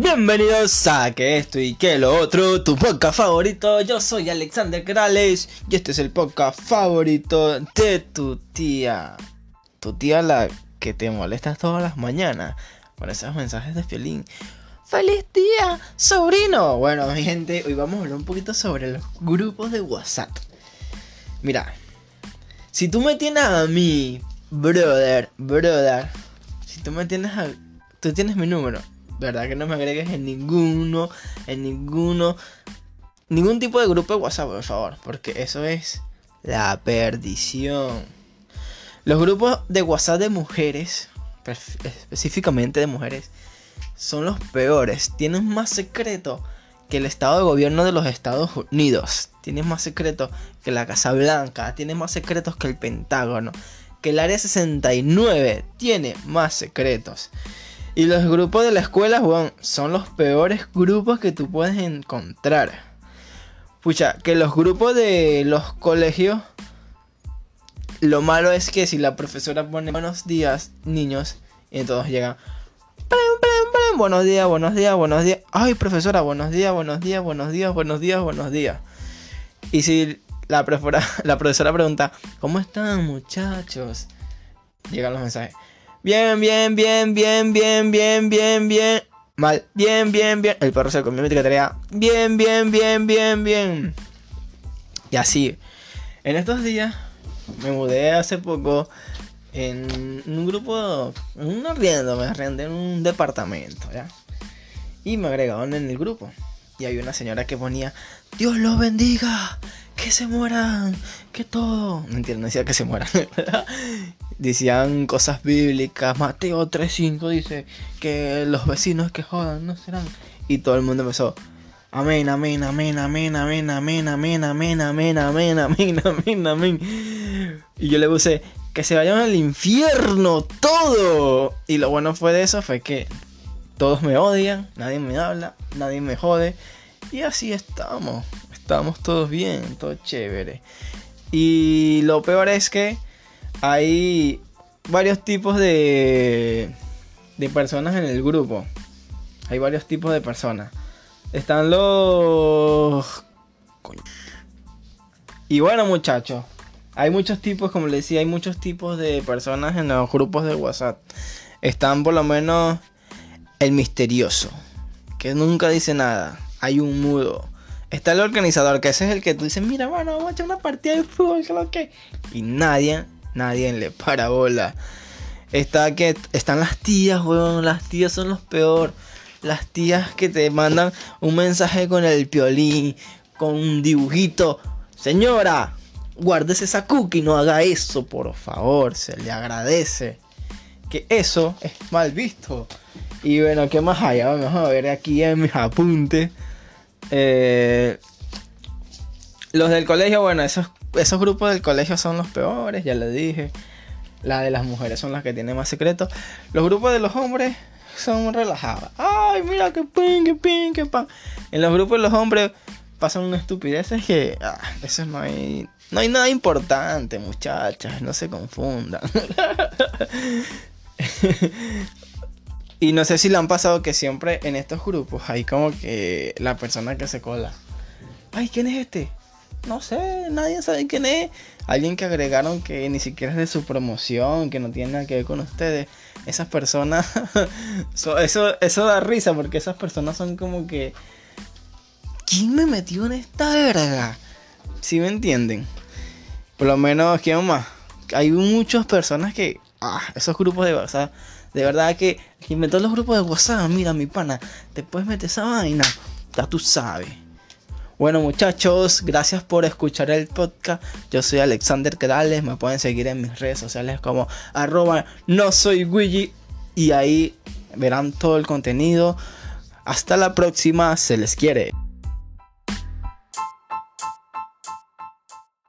Bienvenidos a que esto y que lo otro, tu podcast favorito. Yo soy Alexander Grales y este es el podcast favorito de tu tía. Tu tía la que te molesta todas las mañanas con esos mensajes de violín. ¡Feliz día, sobrino! Bueno, mi gente, hoy vamos a hablar un poquito sobre los grupos de WhatsApp. Mira, si tú me tienes a mí, brother, brother, si tú me tienes a... Tú tienes mi número verdad que no me agregues en ninguno, en ninguno, ningún tipo de grupo de WhatsApp, por favor, porque eso es la perdición. Los grupos de WhatsApp de mujeres, específicamente de mujeres, son los peores. Tienen más secreto que el Estado de Gobierno de los Estados Unidos. Tienen más secreto que la Casa Blanca. Tienen más secretos que el Pentágono. Que el Área 69 tiene más secretos. Y los grupos de la escuela, bueno, son los peores grupos que tú puedes encontrar. Pucha, que los grupos de los colegios, lo malo es que si la profesora pone buenos días, niños, y todos llegan. Buenos días, buenos días, buenos días. Ay, profesora, buenos días, buenos días, buenos días, buenos días, buenos días. Y si la profesora, la profesora pregunta, ¿cómo están muchachos? Llegan los mensajes. Bien, bien, bien, bien, bien, bien, bien, bien. Mal. Bien, bien, bien. El perro se comió mi tarea. Bien, bien, bien, bien, bien. Y así. En estos días me mudé hace poco en un grupo, un arriendo, me arrendé en un departamento, ¿ya? Y me agregaron en el grupo. Y había una señora que ponía, Dios los bendiga, que se mueran, que todo. Entiendo, no decía que se mueran. Decían cosas bíblicas. Mateo 3.5 dice que los vecinos que jodan no serán. Y todo el mundo empezó. Amén, amén, amén, amén, amén, amén, amén, amén, amén, amén, amén, amén, amén. Y yo le puse que se vayan al infierno todo. Y lo bueno fue de eso fue que todos me odian, nadie me habla, nadie me jode. Y así estamos. Estamos todos bien, todo chévere. Y lo peor es que hay varios tipos de, de personas en el grupo. Hay varios tipos de personas. Están los... Y bueno muchachos, hay muchos tipos, como les decía, hay muchos tipos de personas en los grupos de WhatsApp. Están por lo menos el misterioso, que nunca dice nada. Hay un mudo. Está el organizador, que ese es el que tú dices, mira, bueno, vamos a echar una partida de fútbol, que. Y nadie nadie le para bola. Está que están las tías, weón. Las tías son los peor. Las tías que te mandan un mensaje con el piolín, con un dibujito. Señora, guárdese esa cookie, no haga eso, por favor. Se le agradece. Que eso es mal visto. Y bueno, ¿qué más hay? Vamos a ver aquí en mis apuntes. Eh, los del colegio, bueno, esos esos grupos del colegio son los peores, ya le dije. La de las mujeres son las que tienen más secretos. Los grupos de los hombres son relajados. Ay, mira qué pin, qué pin, qué pan. En los grupos de los hombres pasan unas estupideces que. Ah, eso no hay. No hay nada importante, muchachas. No se confundan. y no sé si le han pasado que siempre en estos grupos hay como que la persona que se cola. Ay, ¿quién es este? No sé, nadie sabe quién es. Alguien que agregaron que ni siquiera es de su promoción, que no tiene nada que ver con ustedes. Esas personas, eso, eso da risa porque esas personas son como que... ¿Quién me metió en esta verga? ¿Sí me entienden? Por lo menos, ¿quién más? Hay muchas personas que... Ah, esos grupos de WhatsApp. De verdad que inventó los grupos de WhatsApp. Mira, mi pana, te puedes meter esa vaina. Ya tú sabes. Bueno muchachos, gracias por escuchar el podcast. Yo soy Alexander Quedales, me pueden seguir en mis redes sociales como arroba no soy Luigi y ahí verán todo el contenido. Hasta la próxima, se les quiere.